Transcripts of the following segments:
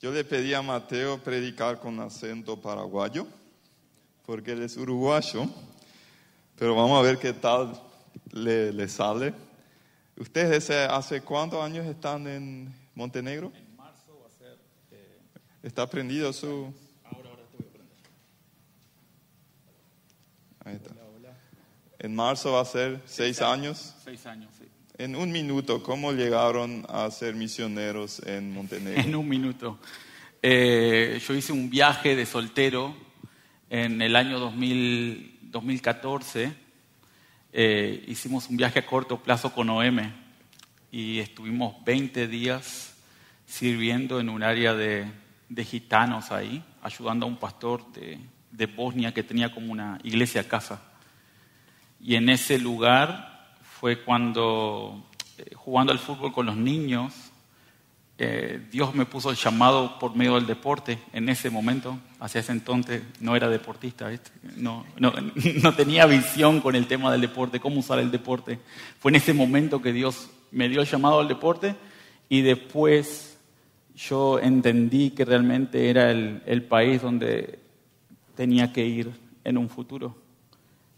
Yo le pedí a Mateo predicar con acento paraguayo, porque él es uruguayo, pero vamos a ver qué tal le, le sale. ¿Ustedes hace cuántos años están en Montenegro? En marzo va a ser... eh, ¿Está aprendido su...? ahora, ahora te voy a aprender. Ahí está. Hola, hola. En marzo va a ser seis años. Seis años, sí. En un minuto, ¿cómo llegaron a ser misioneros en Montenegro? En un minuto. Eh, yo hice un viaje de soltero en el año 2000 2014. Eh, hicimos un viaje a corto plazo con OM y estuvimos 20 días sirviendo en un área de, de gitanos ahí, ayudando a un pastor de, de Bosnia que tenía como una iglesia casa. Y en ese lugar fue cuando, eh, jugando al fútbol con los niños, eh, Dios me puso el llamado por medio del deporte en ese momento. Hacia ese entonces no era deportista. No, tenía visión con el tema del deporte, cómo usar el deporte. Fue en ese momento que Dios me dio el llamado al deporte y después yo entendí que realmente era el país donde tenía que ir en un futuro.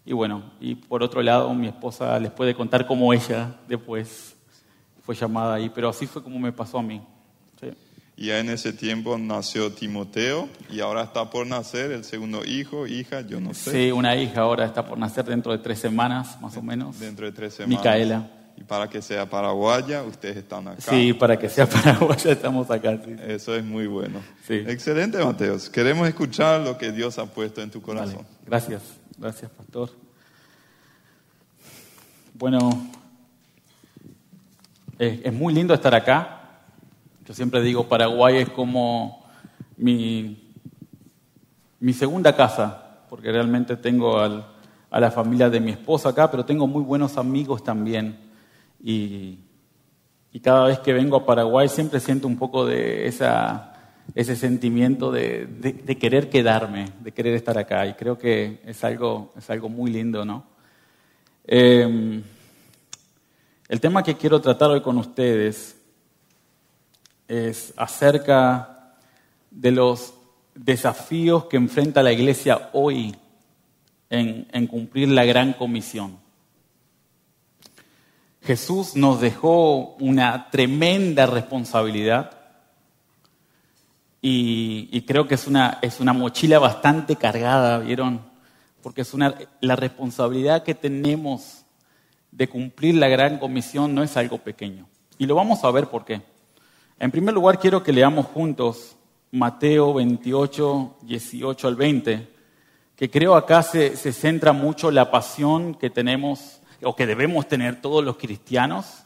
Y bueno, y por otro lado, mi esposa les puede contar cómo ella después fue llamada ahí, pero así fue como me pasó a mí. Sí. Y ya en ese tiempo nació Timoteo y ahora está por nacer el segundo hijo, hija, yo no sé, Sí, una hija ahora está por nacer dentro de tres semanas, más o menos. dentro de tres semanas. Micaela. Y para que sea paraguaya, ustedes están acá. Sí, para que sea paraguaya estamos acá. sí. Eso es muy bueno. Sí. Excelente, Mateos. Queremos escuchar lo que Dios ha puesto en tu Vale, corazón. Gracias, gracias, pastor. Bueno, es, es muy lindo estar acá. Yo siempre digo, Paraguay es como mi, mi segunda casa, porque realmente tengo al- a la familia de mi esposa acá, pero tengo muy buenos amigos también. Y, cada vez que vengo a Paraguay siempre siento un poco de esa, ese sentimiento de, querer quedarme, de querer estar acá. Y creo que es algo, es algo muy lindo, ¿no? Eh, el tema que quiero tratar hoy con ustedes es acerca de los desafíos que enfrenta la iglesia hoy en cumplir la gran comisión. Jesús nos dejó una tremenda responsabilidad y, creo que es una, es una mochila bastante cargada, ¿vieron? Porque es una, la responsabilidad que tenemos de cumplir la gran comisión no es algo pequeño. Y lo vamos a ver por qué. En primer lugar, quiero que leamos juntos Mateo 28, 18 al 20, que creo acá se, se centra mucho la pasión que tenemos o que debemos tener todos los cristianos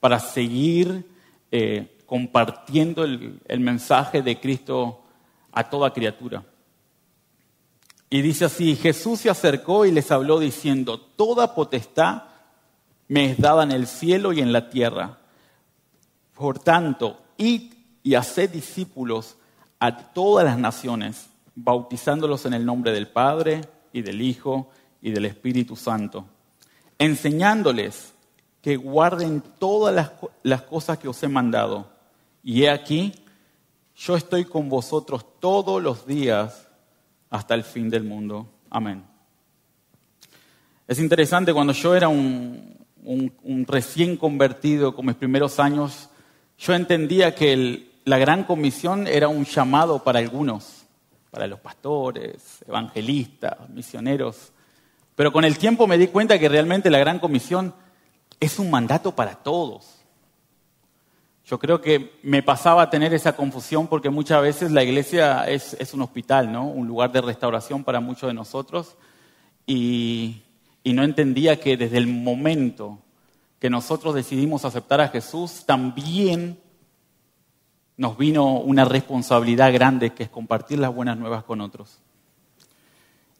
para seguir eh, compartiendo el, el mensaje de Cristo a toda criatura. Y dice así, Jesús se acercó y les habló diciendo, toda potestad me es dada en el cielo y en la tierra. Por tanto, id y haced discípulos a todas las naciones, bautizándolos en el nombre del Padre y del Hijo y del Espíritu Santo, enseñándoles que guarden todas las, co- las cosas que os he mandado. Y he aquí, yo estoy con vosotros todos los días hasta el fin del mundo. Amén. Es interesante, cuando yo era un, recién convertido, con mis primeros años, yo entendía que la gran comisión era un llamado para algunos, para los pastores, evangelistas, misioneros. Pero con el tiempo me di cuenta que realmente la gran comisión es un mandato para todos. Yo creo que me pasaba a tener esa confusión porque muchas veces la iglesia es, un hospital, ¿no? Un lugar de restauración para muchos de nosotros. Y no entendía que desde el momento que nosotros decidimos aceptar a Jesús, también nos vino una responsabilidad grande que es compartir las buenas nuevas con otros.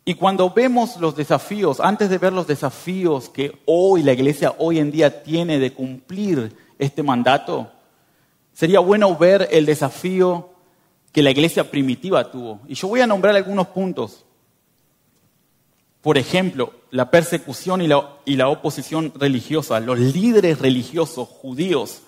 Y cuando vemos los desafíos, antes de ver los desafíos que hoy la iglesia hoy en día tiene de cumplir este mandato, sería bueno ver el desafío que la iglesia primitiva tuvo. Y yo voy a nombrar algunos puntos. Por ejemplo, la persecución y la, y la oposición religiosa. Los líderes religiosos judíos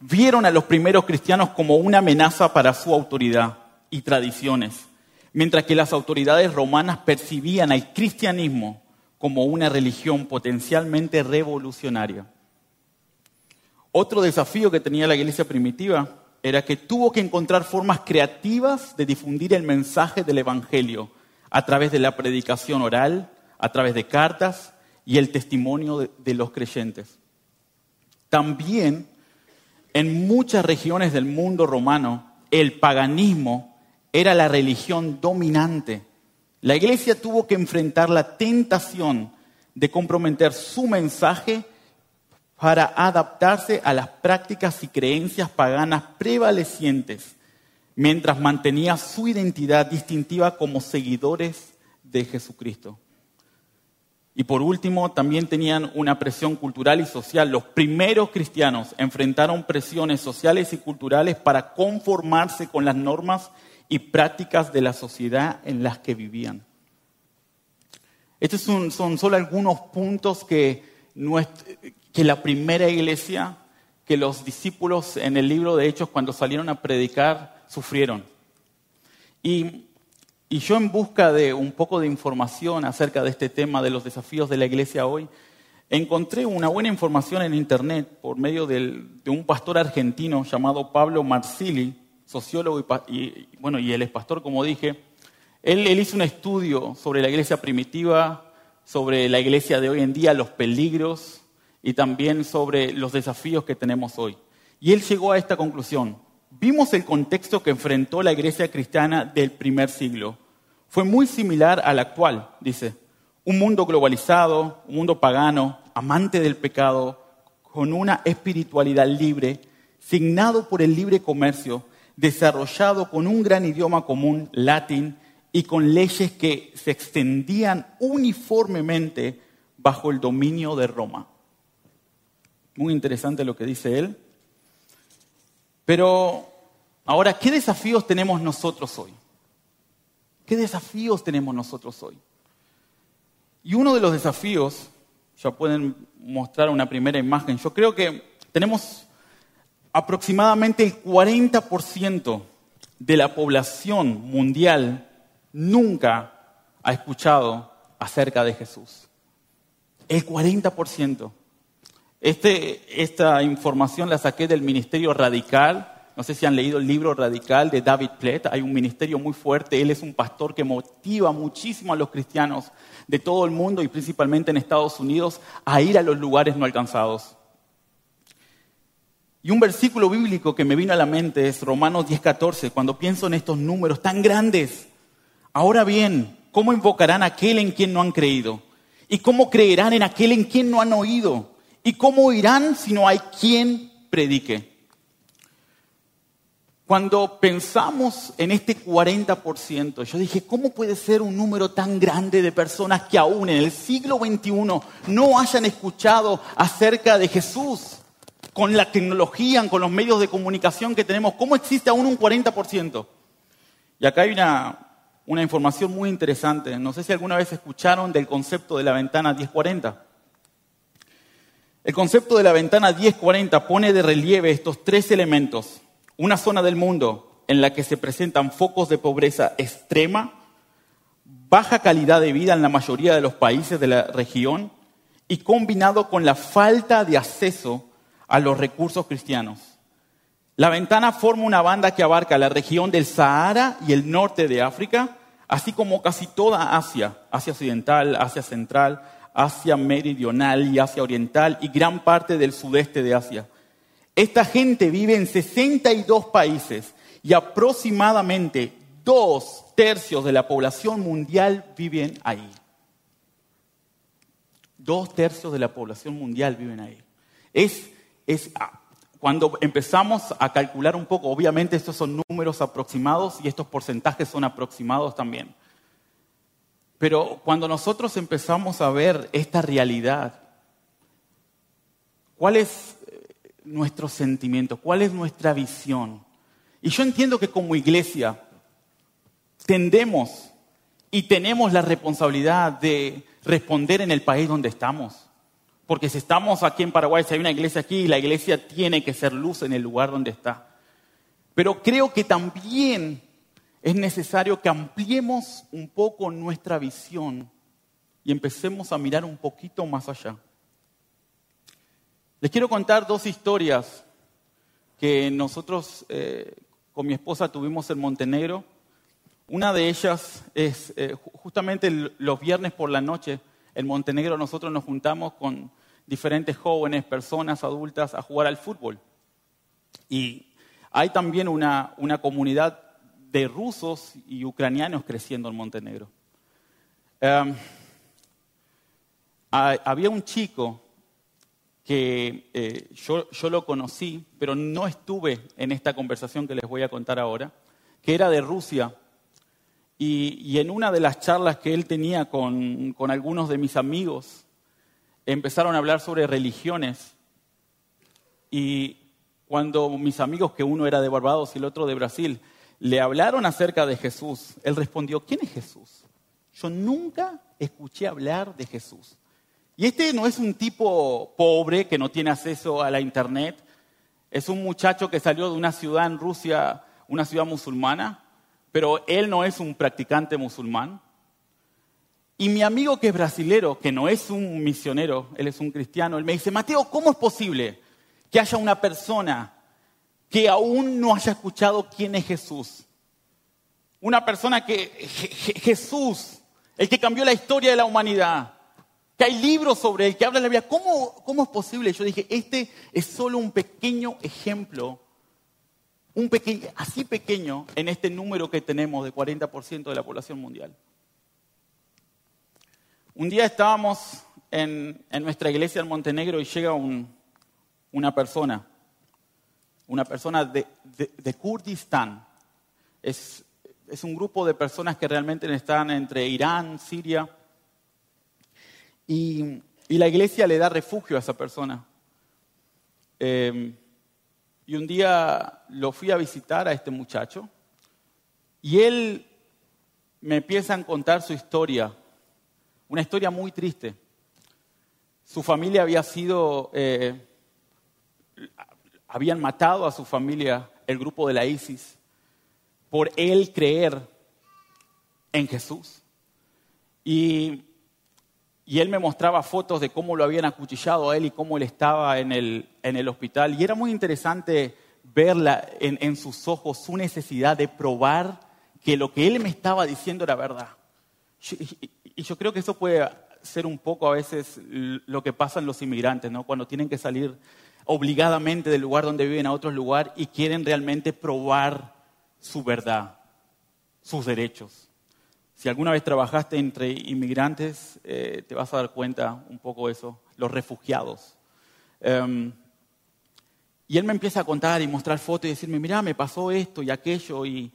vieron a los primeros cristianos como una amenaza para su autoridad y tradiciones, mientras que las autoridades romanas percibían al cristianismo como una religión potencialmente revolucionaria. Otro desafío que tenía la iglesia primitiva era que tuvo que encontrar formas creativas de difundir el mensaje del Evangelio a través de la predicación oral, a través de cartas y el testimonio de, los creyentes. También en muchas regiones del mundo romano, el paganismo era la religión dominante. La iglesia tuvo que enfrentar la tentación de comprometer su mensaje para adaptarse a las prácticas y creencias paganas prevalecientes, mientras mantenía su identidad distintiva como seguidores de Jesucristo. Y por último, también tenían una presión cultural y social. Los primeros cristianos enfrentaron presiones sociales y culturales para conformarse con las normas y prácticas de la sociedad en las que vivían. Estos son, solo algunos puntos que, la primera iglesia, que los discípulos en el libro de Hechos cuando salieron a predicar, sufrieron. Y yo en busca de un poco de información acerca de este tema de los desafíos de la iglesia hoy, encontré una buena información en internet por medio de un pastor argentino llamado Pablo Marsili, sociólogo y, bueno, y él es pastor, como dije. Él, él hizo un estudio sobre la iglesia primitiva, sobre la iglesia de hoy en día, los peligros y también sobre los desafíos que tenemos hoy. Y él llegó a esta conclusión. Vimos el contexto que enfrentó la iglesia cristiana del primer siglo fue muy similar al actual, dice. Un mundo globalizado, un mundo pagano, amante del pecado, con una espiritualidad libre, signado por el libre comercio, desarrollado con un gran idioma común, latín, y con leyes que se extendían uniformemente bajo el dominio de Roma. Muy interesante lo que dice él. Pero ahora, ¿qué desafíos tenemos nosotros hoy? ¿Qué desafíos tenemos nosotros hoy? Y uno de los desafíos, ya pueden mostrar una primera imagen, yo creo que tenemos aproximadamente el 40% de la población mundial nunca ha escuchado acerca de Jesús. El 40%. Este, esta información la saqué del Ministerio Radical no sé si han leído el libro Radical de David Platt. Hay un ministerio muy fuerte. Él es un pastor que motiva muchísimo a los cristianos de todo el mundo y principalmente en Estados Unidos a ir a los lugares no alcanzados. Y un versículo bíblico que me vino a la mente es Romanos 10:14, cuando pienso en estos números tan grandes. Ahora bien, ¿cómo invocarán a aquel en quien no han creído? ¿Y cómo creerán en aquel en quien no han oído? ¿Y cómo oirán si no hay quien predique? Cuando pensamos en este 40%, yo dije, ¿cómo puede ser un número tan grande de personas que aún en el siglo XXI no hayan escuchado acerca de Jesús? Con la tecnología, con los medios de comunicación que tenemos, ¿cómo existe aún un 40%? Y acá hay una, una información muy interesante. No sé si alguna vez escucharon del concepto de la ventana 1040. El concepto de la ventana 1040 pone de relieve estos tres elementos una zona del mundo en la que se presentan focos de pobreza extrema, baja calidad de vida en la mayoría de los países de la región y combinado con la falta de acceso a los recursos cristianos. La ventana forma una banda que abarca la región del Sahara y el norte de África, así como casi toda Asia, Asia Occidental, Asia Central, Asia Meridional y Asia Oriental y gran parte del sudeste de Asia. Esta gente vive en 62 países y aproximadamente dos tercios de la población mundial viven ahí. Dos tercios de la población mundial viven ahí. Es, es, ah, cuando empezamos a calcular un poco, obviamente estos son números aproximados y estos porcentajes son aproximados también. Pero cuando nosotros empezamos a ver esta realidad, ¿cuál es nuestros sentimientos, cuál es nuestra visión. Y yo entiendo que como iglesia tendemos y tenemos la responsabilidad de responder en el país donde estamos. Porque si estamos aquí en Paraguay, si hay una iglesia aquí, la iglesia tiene que ser luz en el lugar donde está. Pero creo que también es necesario que ampliemos un poco nuestra visión y empecemos a mirar un poquito más allá. Les quiero contar dos historias que nosotros eh, con mi esposa tuvimos en Montenegro. Una de ellas es eh, justamente los viernes por la noche en Montenegro nosotros nos juntamos con diferentes jóvenes, personas adultas a jugar al fútbol. Y hay también una, comunidad de rusos y ucranianos creciendo en Montenegro. Em, había un chico que eh, yo, lo conocí, pero no estuve en esta conversación que les voy a contar ahora, que era de Rusia. Y, en una de las charlas que él tenía con, algunos de mis amigos, empezaron a hablar sobre religiones. Y cuando mis amigos, que uno era de Barbados y el otro de Brasil, le hablaron acerca de Jesús, él respondió, ¿quién es Jesús? Yo nunca escuché hablar de Jesús. Y este no es un tipo pobre que no tiene acceso a la internet, es un muchacho que salió de una ciudad en Rusia, una ciudad musulmana, pero él no es un practicante musulmán. Y mi amigo que es brasilero, que no es un misionero, él es un cristiano, él me dice, Mateo, ¿cómo es posible que haya una persona que aún no haya escuchado quién es Jesús? Una persona que Jesús, el que cambió la historia de la humanidad, que hay libros sobre él, que habla de la vida. ¿Cómo, ¿Cómo es posible? Yo dije, este es solo un pequeño ejemplo, un pequeño, así pequeño en este número que tenemos de 40% de la población mundial. Un día estábamos en, nuestra iglesia en Montenegro y llega una persona, una persona de, de, Kurdistán. Es, es un grupo de personas que realmente están entre Irán, Siria, y, la iglesia le da refugio a esa persona. Em, y un día lo fui a visitar a este muchacho y él me empieza a contar su historia, una historia muy triste. Su familia había sido, eh, habían matado a su familia el grupo de la ISIS por él creer en Jesús. Y y él me mostraba fotos de cómo lo habían acuchillado a él y cómo él estaba en el, en el hospital. Y era muy interesante verla en, en, sus ojos, su necesidad de probar que lo que él me estaba diciendo era verdad. Y, yo creo que eso puede ser un poco a veces lo que pasa en los inmigrantes, ¿no? cuando tienen que salir obligadamente del lugar donde viven a otro lugar y quieren realmente probar su verdad, sus derechos. Si alguna vez trabajaste entre inmigrantes, eh, te vas a dar cuenta un poco de eso, los refugiados. Em, y él me empieza a contar y mostrar fotos y decirme, mira, me pasó esto y aquello y,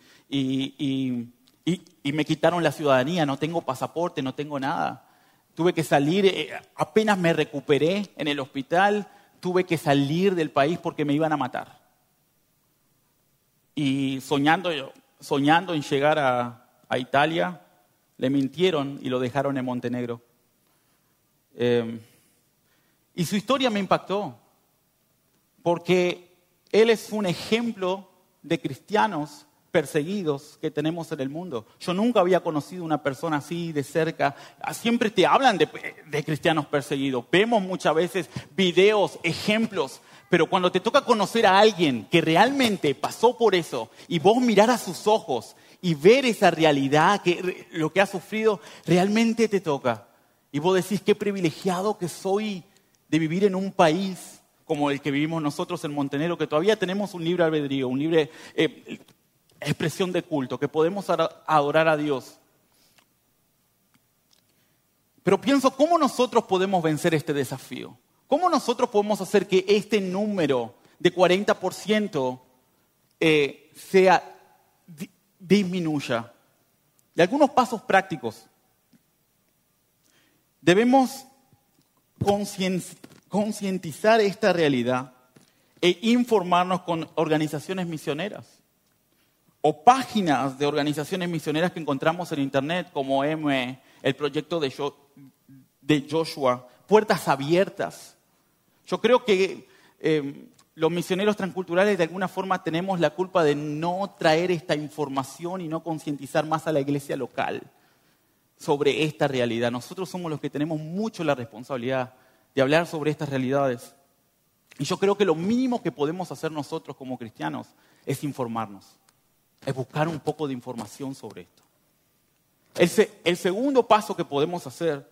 me quitaron la ciudadanía, no tengo pasaporte, no tengo nada. Tuve que salir, eh, apenas me recuperé en el hospital, tuve que salir del país porque me iban a matar. Y soñando, soñando en llegar a Italia, le mintieron y lo dejaron en Montenegro. Eh, y su historia me impactó, porque él es un ejemplo de cristianos perseguidos que tenemos en el mundo. Yo nunca había conocido una persona así de cerca. Siempre te hablan de, de, cristianos perseguidos. Vemos muchas veces videos, ejemplos, pero cuando te toca conocer a alguien que realmente pasó por eso y vos mirar a sus ojos y ver esa realidad, que lo que has sufrido, realmente te toca. Y vos decís, qué privilegiado que soy de vivir en un país como el que vivimos nosotros en Montenegro, que todavía tenemos un libre albedrío, un libre eh, expresión de culto, que podemos adorar a Dios. Pero pienso, ¿cómo nosotros podemos vencer este desafío? ¿Cómo nosotros podemos hacer que este número de 40% eh, sea disminuya. Y algunos pasos prácticos. Debemos concientizar esta realidad e informarnos con organizaciones misioneras o páginas de organizaciones misioneras que encontramos en Internet, como M, el proyecto de Joshua puertas abiertas. Yo creo que eh, los misioneros transculturales de alguna forma tenemos la culpa de no traer esta información y no concientizar más a la iglesia local sobre esta realidad. Nosotros somos los que tenemos mucho la responsabilidad de hablar sobre estas realidades. Y yo creo que lo mínimo que podemos hacer nosotros como cristianos es informarnos, es buscar un poco de información sobre esto. El, segundo paso que podemos hacer,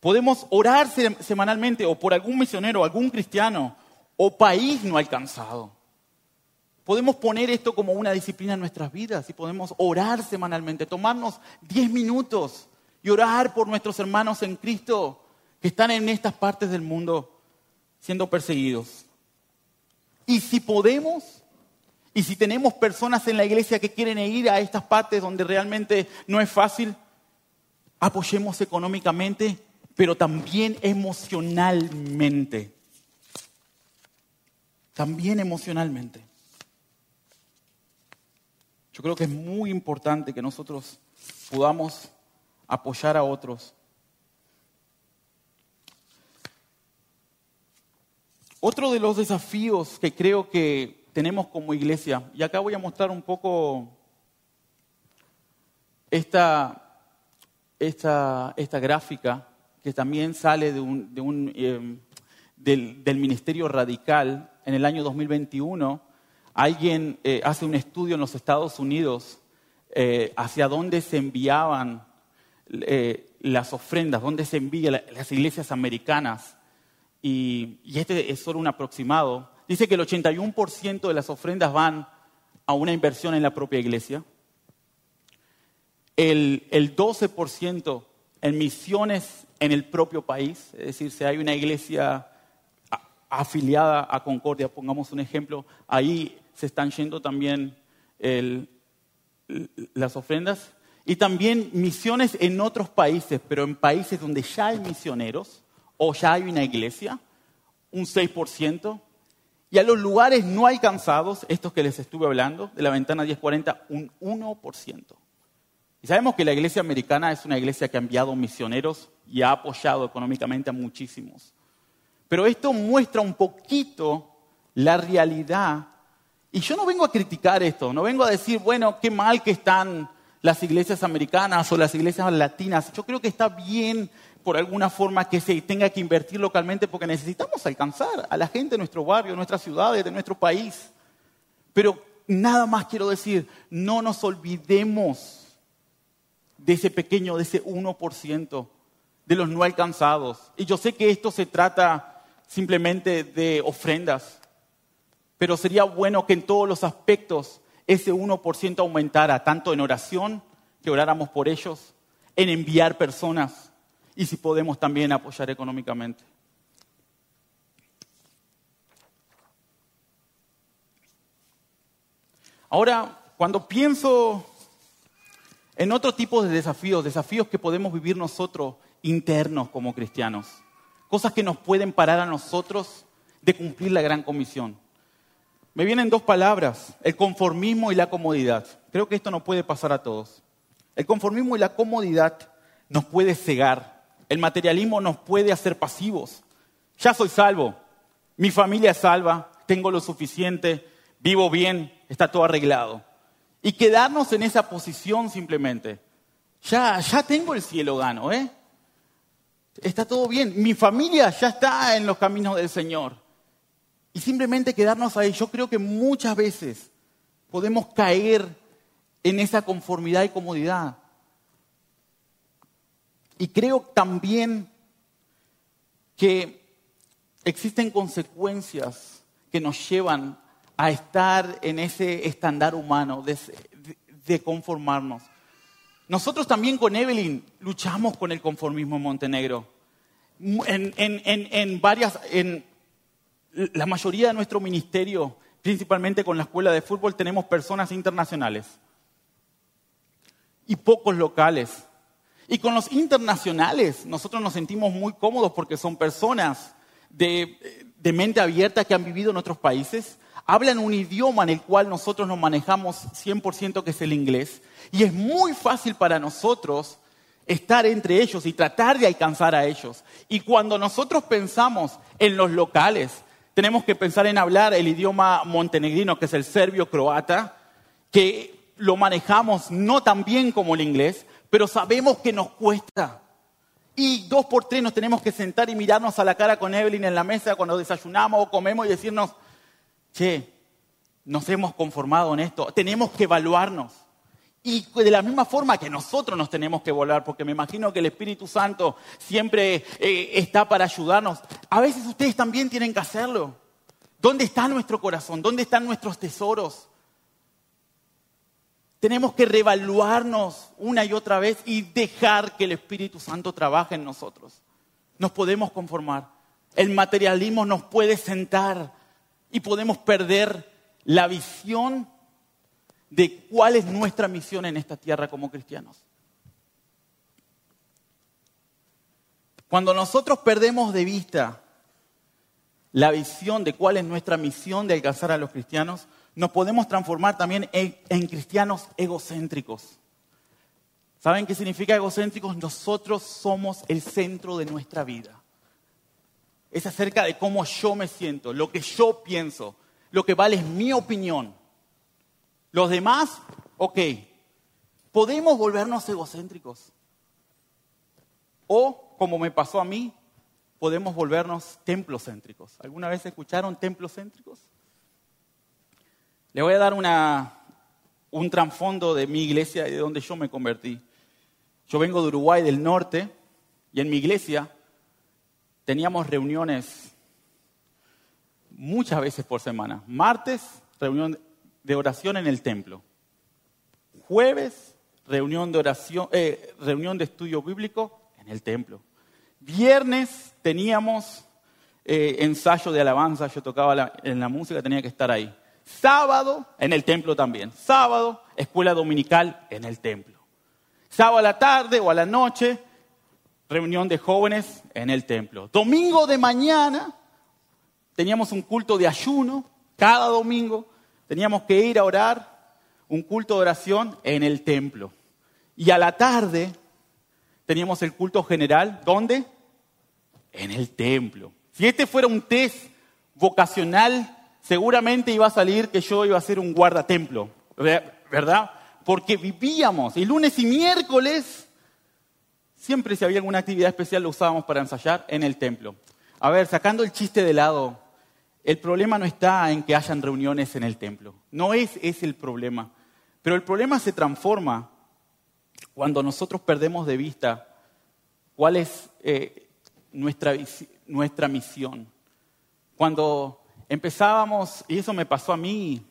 podemos orar semanalmente o por algún misionero, algún cristiano o país no alcanzado. Podemos poner esto como una disciplina en nuestras vidas y podemos orar semanalmente, tomarnos 10 minutos y orar por nuestros hermanos en Cristo que están en estas partes del mundo siendo perseguidos. Y si podemos, y si tenemos personas en la iglesia que quieren ir a estas partes donde realmente no es fácil, apoyemos económicamente, pero también emocionalmente. También emocionalmente. Yo creo que es muy importante que nosotros podamos apoyar a otros Otro de los desafíos que creo que tenemos como iglesia, y acá voy a mostrar un poco esta, esta, esta gráfica que también sale de un, eh, del, Ministerio Radical en el año 2021. Alguien eh, hace un estudio en los Estados Unidos eh, hacia dónde se enviaban eh, las ofrendas, dónde se envían las iglesias americanas y, este es solo un aproximado, dice que el 81% de las ofrendas van a una inversión en la propia iglesia, el, el 12% en misiones en el propio país, es decir, si hay una iglesia afiliada a Concordia, pongamos un ejemplo, ahí se están yendo también las ofrendas, y también misiones en otros países, pero en países donde ya hay misioneros, o ya hay una iglesia, un 6%, y a los lugares no alcanzados, estos que les estuve hablando, de la ventana 1040, un 1%. Y sabemos que la iglesia americana es una iglesia que ha enviado misioneros y ha apoyado económicamente a muchísimos. Pero esto muestra un poquito la realidad. Y yo no vengo a criticar esto, no vengo a decir, bueno, qué mal que están las iglesias americanas o las iglesias latinas. Yo creo que está bien por alguna forma que se tenga que invertir localmente porque necesitamos alcanzar a la gente de nuestro barrio, de nuestras ciudades, de nuestro país. Pero nada más quiero decir, no nos olvidemos de ese pequeño, de ese 1%, de los no alcanzados. Y yo sé que esto se trata simplemente de ofrendas, pero sería bueno que en todos los aspectos ese 1% aumentara, tanto en oración, que oráramos por ellos, en enviar personas y si podemos también apoyar económicamente. Ahora, cuando pienso en otro tipo de desafíos, desafíos que podemos vivir nosotros internos como cristianos, cosas que nos pueden parar a nosotros de cumplir la gran comisión. Me vienen dos palabras, el conformismo y la comodidad. Creo que esto no puede pasar a todos. El conformismo y la comodidad nos puede cegar, el materialismo nos puede hacer pasivos. Ya soy salvo, mi familia es salva, tengo lo suficiente, vivo bien, está todo arreglado. Y quedarnos en esa posición simplemente. Ya, ya tengo el cielo gano, ¿eh? Está todo bien. Mi familia ya está en los caminos del Señor. Y simplemente quedarnos ahí. Yo creo que muchas veces podemos caer en esa conformidad y comodidad. Y creo también que existen consecuencias que nos llevan a estar en ese estándar humano de, conformarnos. Nosotros también con Evelyn luchamos con el conformismo en Montenegro. En, varias, la mayoría de nuestro ministerio, principalmente con la escuela de fútbol, tenemos personas internacionales y pocos locales. Y con los internacionales nosotros nos sentimos muy cómodos porque son personas de, mente abierta que han vivido en otros países, hablan un idioma en el cual nosotros nos manejamos 100% que es el inglés, y es muy fácil para nosotros estar entre ellos y tratar de alcanzar a ellos. Y cuando nosotros pensamos en los locales, tenemos que pensar en hablar el idioma montenegrino, que es el serbio-croata, que lo manejamos no tan bien como el inglés, pero sabemos que nos cuesta. Y dos por tres nos tenemos que sentar y mirarnos a la cara con Evelyn en la mesa cuando desayunamos o comemos y decirnos, che, nos hemos conformado en esto, tenemos que evaluarnos. Y de la misma forma que nosotros nos tenemos que volar, porque me imagino que el Espíritu Santo siempre eh, está para ayudarnos, a veces ustedes también tienen que hacerlo. ¿Dónde está nuestro corazón? ¿Dónde están nuestros tesoros? Tenemos que reevaluarnos una y otra vez y dejar que el Espíritu Santo trabaje en nosotros. Nos podemos conformar. El materialismo nos puede sentar y podemos perder la visión de cuál es nuestra misión en esta tierra como cristianos. Cuando nosotros perdemos de vista la visión de cuál es nuestra misión de alcanzar a los cristianos, nos podemos transformar también en, cristianos egocéntricos. ¿Saben qué significa egocéntricos? Nosotros somos el centro de nuestra vida. Es acerca de cómo yo me siento, lo que yo pienso, lo que vale es mi opinión. Los demás, ok, podemos volvernos egocéntricos. O, como me pasó a mí, podemos volvernos templocéntricos. ¿Alguna vez escucharon templocéntricos? Le voy a dar una, un trasfondo de mi iglesia y de donde yo me convertí. Yo vengo de Uruguay del norte y en mi iglesia teníamos reuniones muchas veces por semana. Martes, reunión de oración en el templo. Jueves, reunión de oración, eh, reunión de estudio bíblico en el templo. Viernes teníamos eh, ensayo de alabanza, yo tocaba en la música, tenía que estar ahí. Sábado, en el templo también. Sábado, escuela dominical en el templo. Sábado a la tarde o a la noche, reunión de jóvenes en el templo. Domingo de mañana, teníamos un culto de ayuno, cada domingo teníamos que ir a orar, un culto de oración en el templo. Y a la tarde teníamos el culto general, ¿dónde? En el templo. Si este fuera un test vocacional, seguramente iba a salir que yo iba a ser un guardatemplo, ¿verdad? Porque vivíamos, y lunes y miércoles, siempre si había alguna actividad especial lo usábamos para ensayar en el templo. A ver, sacando el chiste de lado, el problema no está en que hayan reuniones en el templo. No es ese el problema. Pero el problema se transforma cuando nosotros perdemos de vista cuál es eh, nuestra, nuestra misión. Cuando empezábamos, y eso me pasó a mí,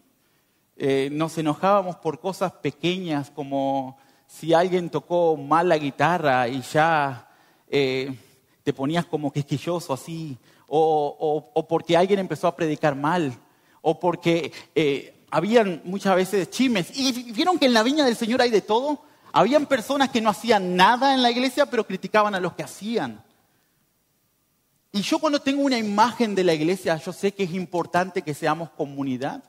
eh, nos enojábamos por cosas pequeñas como si alguien tocó mal la guitarra y ya eh, te ponías como quisquilloso así, o, porque alguien empezó a predicar mal, o porque eh, habían muchas veces chimes. Y vieron que en la viña del Señor hay de todo. Habían personas que no hacían nada en la iglesia, pero criticaban a los que hacían. Y yo cuando tengo una imagen de la iglesia, yo sé que es importante que seamos comunidad,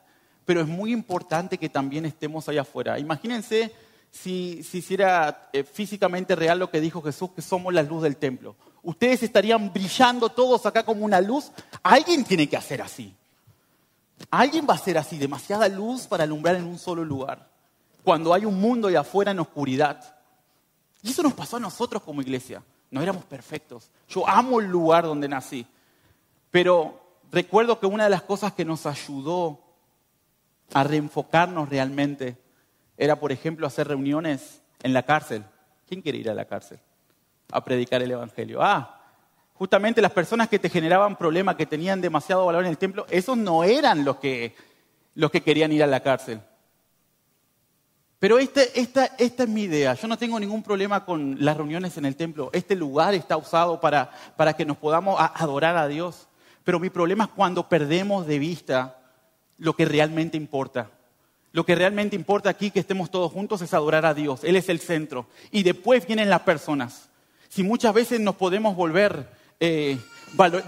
pero es muy importante que también estemos allá afuera. Imagínense si, si hiciera eh, físicamente real lo que dijo Jesús, que somos la luz del templo ustedes estarían brillando todos acá como una luz. Alguien tiene que hacer así. Alguien va a hacer así, demasiada luz para alumbrar en un solo lugar, cuando hay un mundo y afuera en oscuridad. Y eso nos pasó a nosotros como iglesia. No éramos perfectos. Yo amo el lugar donde nací. Pero recuerdo que una de las cosas que nos ayudó a reenfocarnos realmente era, por ejemplo, hacer reuniones en la cárcel. ¿Quién quiere ir a la cárcel? a predicar el Evangelio. Ah, justamente las personas que te generaban problemas, que tenían demasiado valor en el templo, esos no eran los que, los que querían ir a la cárcel. Pero este, esta, esta es mi idea. Yo no tengo ningún problema con las reuniones en el templo. Este lugar está usado para, para que nos podamos adorar a Dios. Pero mi problema es cuando perdemos de vista lo que realmente importa. Lo que realmente importa aquí, que estemos todos juntos, es adorar a Dios. Él es el centro. Y después vienen las personas si muchas veces nos podemos volver eh,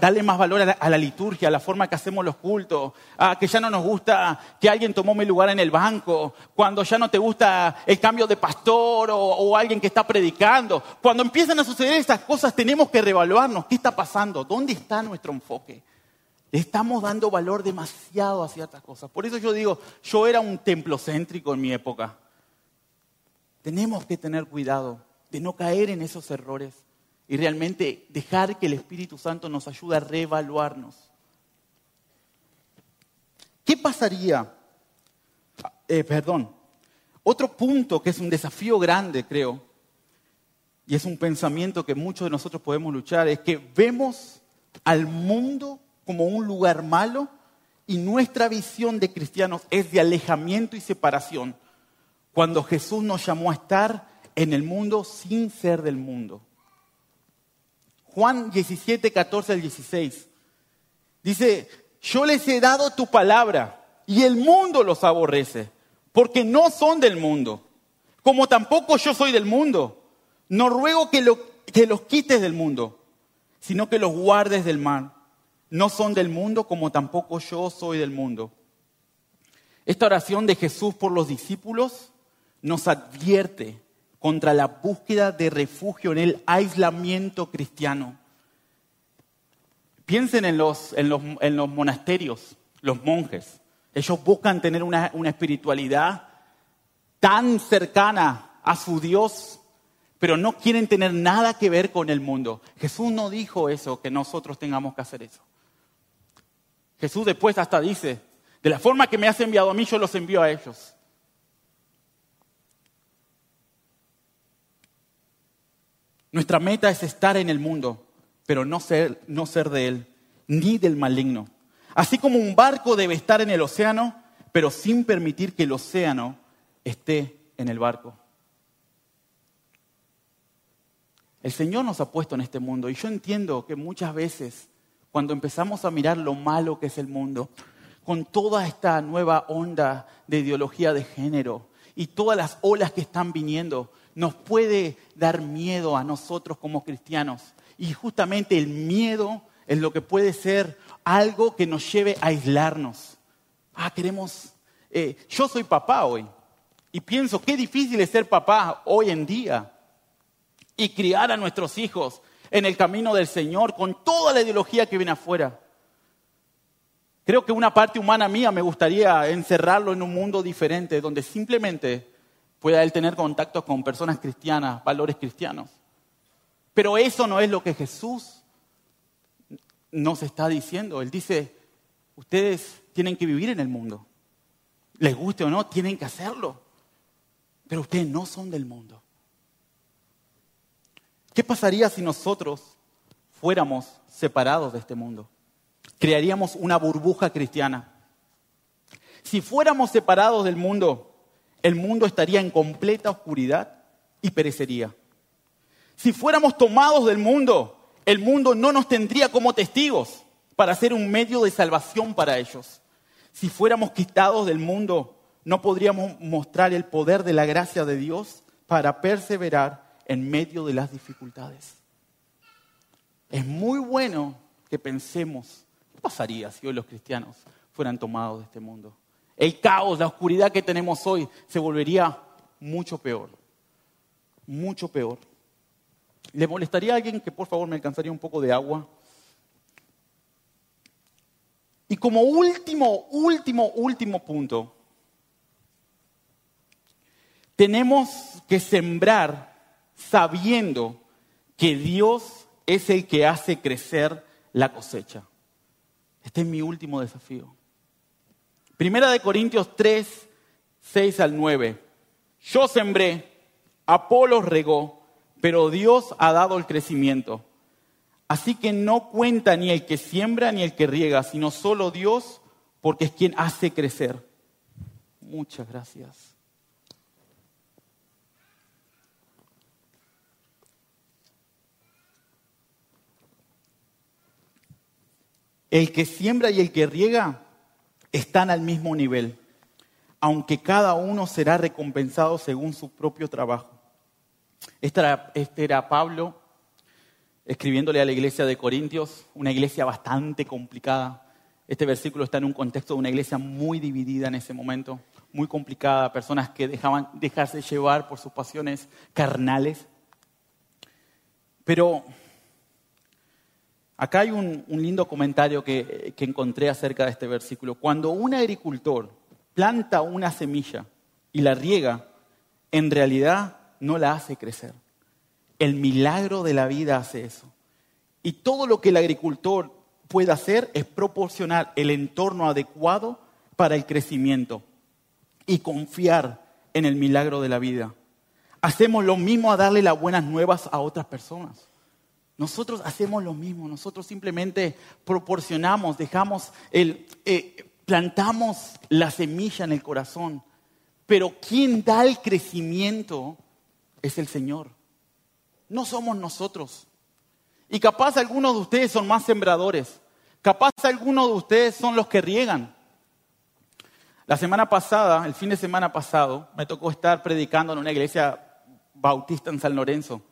darle más valor a la, liturgia, a la forma que hacemos los cultos, a que ya no nos gusta que alguien tomó mi lugar en el banco, cuando ya no te gusta el cambio de pastor o, o alguien que está predicando. Cuando empiezan a suceder estas cosas tenemos que reevaluarnos. ¿Qué está pasando? ¿Dónde está nuestro enfoque? Le estamos dando valor demasiado a ciertas cosas. Por eso yo digo, yo era un templo céntrico en mi época. Tenemos que tener cuidado de no caer en esos errores y realmente dejar que el Espíritu Santo nos ayude a reevaluarnos. ¿Qué pasaría? Eh, perdón. Otro punto que es un desafío grande, creo, y es un pensamiento que muchos de nosotros podemos luchar, es que vemos al mundo como un lugar malo y nuestra visión de cristianos es de alejamiento y separación, cuando Jesús nos llamó a estar en el mundo sin ser del mundo. Juan 17, 14 al 16. Dice, yo les he dado tu palabra y el mundo los aborrece, porque no son del mundo, como tampoco yo soy del mundo. No ruego que, que los quites del mundo, sino que los guardes del mal no son del mundo como tampoco yo soy del mundo. Esta oración de Jesús por los discípulos nos advierte contra la búsqueda de refugio en el aislamiento cristiano. Piensen en los, monasterios, los monjes. Ellos buscan tener una espiritualidad tan cercana a su Dios, pero no quieren tener nada que ver con el mundo. Jesús no dijo eso, que nosotros tengamos que hacer eso. Jesús después hasta dice, de la forma que me has enviado a mí, yo los envío a ellos. Nuestra meta es estar en el mundo, pero no ser, no ser de él, ni del maligno. Así como un barco debe estar en el océano, pero sin permitir que el océano esté en el barco. El Señor nos ha puesto en este mundo y yo entiendo que muchas veces cuando empezamos a mirar lo malo que es el mundo, con toda esta nueva onda de ideología de género y todas las olas que están viniendo, nos puede dar miedo a nosotros como cristianos. Y justamente el miedo es lo que puede ser algo que nos lleve a aislarnos. Ah, queremos... Eh, yo soy papá hoy y pienso qué difícil es ser papá hoy en día y criar a nuestros hijos en el camino del Señor con toda la ideología que viene afuera. Creo que una parte humana mía me gustaría encerrarlo en un mundo diferente, donde simplemente pueda él tener contacto con personas cristianas, valores cristianos. Pero eso no es lo que Jesús nos está diciendo. Él dice, ustedes tienen que vivir en el mundo. Les guste o no, tienen que hacerlo. Pero ustedes no son del mundo. ¿Qué pasaría si nosotros fuéramos separados de este mundo? Crearíamos una burbuja cristiana. Si fuéramos separados del mundo, el mundo estaría en completa oscuridad y perecería. Si fuéramos tomados del mundo, el mundo no nos tendría como testigos para ser un medio de salvación para ellos. Si fuéramos quitados del mundo, no podríamos mostrar el poder de la gracia de Dios para perseverar en medio de las dificultades. Es muy bueno que pensemos, ¿qué pasaría si hoy los cristianos fueran tomados de este mundo? El caos, la oscuridad que tenemos hoy se volvería mucho peor, mucho peor. ¿Le molestaría a alguien que por favor me alcanzaría un poco de agua? Y como último, último, último punto, tenemos que sembrar sabiendo que Dios es el que hace crecer la cosecha. Este es mi último desafío. Primera de Corintios 3, 6 al 9. Yo sembré, Apolo regó, pero Dios ha dado el crecimiento. Así que no cuenta ni el que siembra ni el que riega, sino solo Dios, porque es quien hace crecer. Muchas gracias. El que siembra y el que riega están al mismo nivel, aunque cada uno será recompensado según su propio trabajo. Este era, este era Pablo escribiéndole a la iglesia de Corintios, una iglesia bastante complicada. Este versículo está en un contexto de una iglesia muy dividida en ese momento, muy complicada, personas que dejaban dejarse llevar por sus pasiones carnales. Pero acá hay un, lindo comentario que, que encontré acerca de este versículo. Cuando un agricultor planta una semilla y la riega, en realidad no la hace crecer. El milagro de la vida hace eso. Y todo lo que el agricultor puede hacer es proporcionar el entorno adecuado para el crecimiento y confiar en el milagro de la vida. Hacemos lo mismo a darle las buenas nuevas a otras personas. Nosotros hacemos lo mismo, nosotros simplemente proporcionamos, dejamos el, eh, plantamos la semilla en el corazón, pero quien da el crecimiento es el Señor. No somos nosotros. Y capaz algunos de ustedes son más sembradores. Capaz algunos de ustedes son los que riegan. La semana pasada, el fin de semana pasado, me tocó estar predicando en una iglesia bautista en San Lorenzo,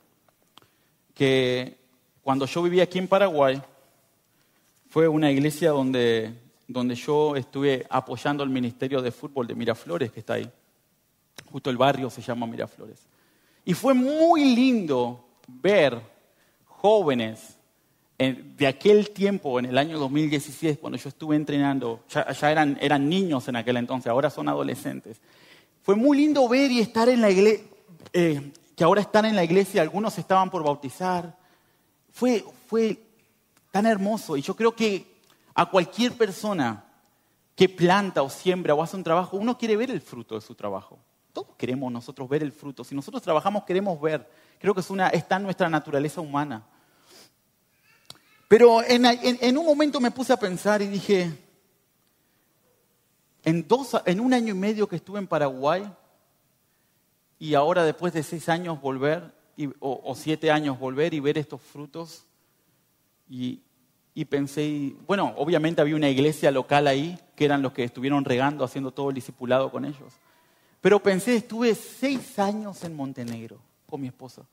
que cuando yo vivía aquí en Paraguay, fue una iglesia donde, donde yo estuve apoyando el ministerio de fútbol de Miraflores, que está ahí. Justo el barrio se llama Miraflores. Y fue muy lindo ver jóvenes de aquel tiempo, en el año 2016, cuando yo estuve entrenando, ya, eran, eran, niños en aquel entonces, ahora son adolescentes. Fue muy lindo ver y estar en la iglesia, eh, que ahora están en la iglesia, algunos estaban por bautizar. Fue, fue tan hermoso y yo creo que a cualquier persona que planta o siembra o hace un trabajo, uno quiere ver el fruto de su trabajo. Todos queremos nosotros ver el fruto. Si nosotros trabajamos, queremos ver. Creo que es una, está en nuestra naturaleza humana. Pero en, un momento me puse a pensar y dije, en, dos, en un año y medio que estuve en Paraguay y ahora después de seis años volver, o, siete años volver y ver estos frutos, y, pensé, bueno, obviamente había una iglesia local ahí, que eran los que estuvieron regando, haciendo todo el discipulado con ellos. Pero pensé, estuve seis años en Montenegro con mi esposa.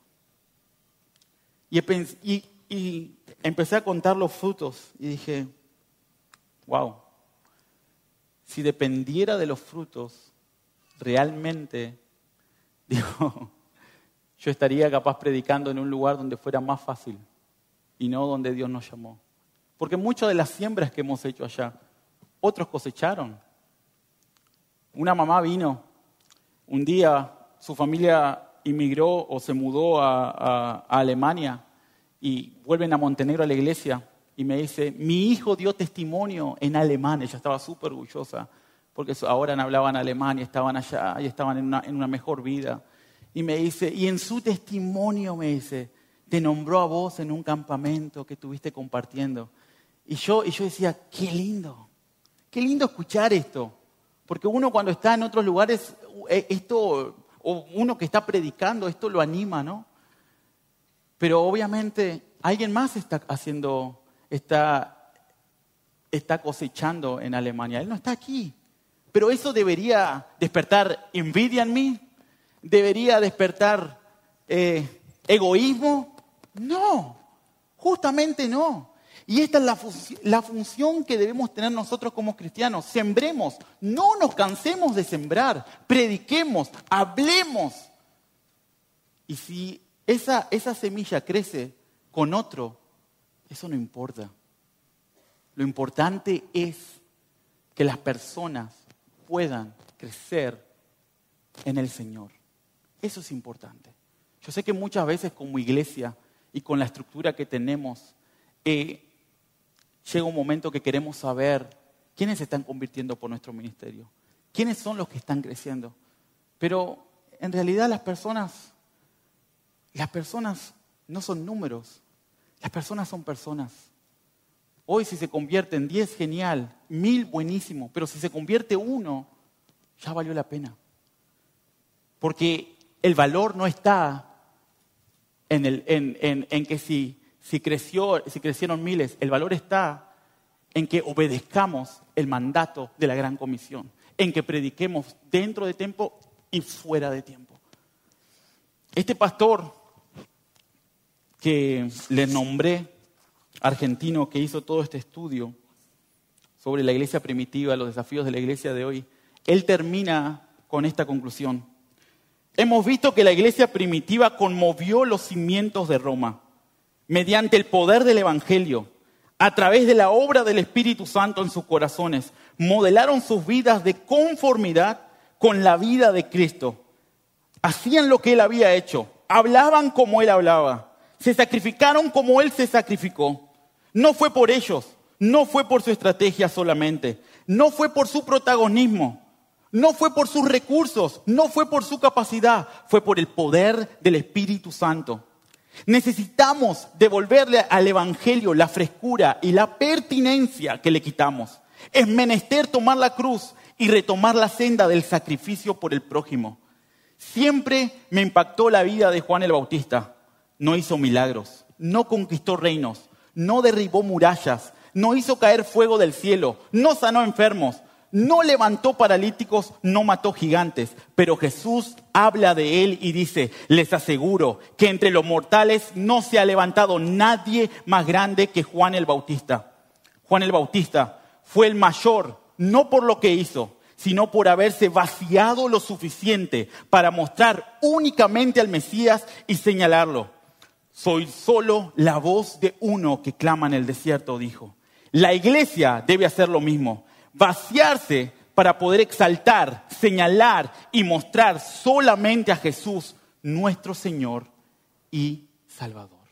Y, y, y empecé a contar los frutos y dije, wow, si dependiera de los frutos, realmente, digo, yo estaría capaz predicando en un lugar donde fuera más fácil y no donde Dios nos llamó. Porque muchas de las siembras que hemos hecho allá, otros cosecharon. Una mamá vino, un día su familia inmigró o se mudó a, Alemania y vuelven a Montenegro a la iglesia y me dice, mi hijo dio testimonio en alemán, ella estaba súper orgullosa, porque ahora hablaban alemán y estaban allá y estaban en una mejor vida. Y me dice, y en su testimonio me dice, te nombró a vos en un campamento que estuviste compartiendo. Y yo, y yo decía, qué lindo, qué lindo escuchar esto. Porque uno cuando está en otros lugares, eh, esto, o uno que está predicando, esto lo anima, ¿no? Pero obviamente alguien más está haciendo, está, está cosechando en Alemania. Él no está aquí. Pero eso debería despertar envidia en mí. Debería despertar eh, egoísmo. No, justamente no. Y esta es la, función que debemos tener nosotros como cristianos. Sembremos, no nos cansemos de sembrar, prediquemos, hablemos. Y si esa semilla crece con otro, eso no importa. Lo importante es que las personas puedan crecer en el Señor. Eso es importante. Yo sé que muchas veces como iglesia y con la estructura que tenemos, eh, llega un momento que queremos saber quiénes se están convirtiendo por nuestro ministerio, quiénes son los que están creciendo. Pero en realidad las personas las personas no son números, las personas son personas. Hoy si se convierte en 10, genial, mil, buenísimo, pero si se convierte uno, ya valió la pena. Porque el valor no está en, que si, si, creció, si crecieron miles, el valor está en que obedezcamos el mandato de la gran comisión, en que prediquemos dentro de tiempo y fuera de tiempo. Este pastor que les nombré, argentino, que hizo todo este estudio sobre la iglesia primitiva, los desafíos de la iglesia de hoy, él termina con esta conclusión. Hemos visto que la iglesia primitiva conmovió los cimientos de Roma mediante el poder del Evangelio, a través de la obra del Espíritu Santo en sus corazones, modelaron sus vidas de conformidad con la vida de Cristo. Hacían lo que Él había hecho, hablaban como Él hablaba, se sacrificaron como Él se sacrificó. No fue por ellos, no fue por su estrategia solamente, no fue por su protagonismo, no fue por sus recursos, no fue por su capacidad, fue por el poder del Espíritu Santo. Necesitamos devolverle al Evangelio la frescura y la pertinencia que le quitamos. Es menester tomar la cruz y retomar la senda del sacrificio por el prójimo. Siempre me impactó la vida de Juan el Bautista. No hizo milagros, no conquistó reinos, no derribó murallas, no hizo caer fuego del cielo, no sanó enfermos, no levantó paralíticos, no mató gigantes, pero Jesús habla de él y dice, les aseguro que entre los mortales no se ha levantado nadie más grande que Juan el Bautista. Juan el Bautista fue el mayor, no por lo que hizo, sino por haberse vaciado lo suficiente para mostrar únicamente al Mesías y señalarlo. Soy solo la voz de uno que clama en el desierto, dijo. La iglesia debe hacer lo mismo vaciarse para poder exaltar, señalar y mostrar solamente a Jesús, nuestro Señor y Salvador.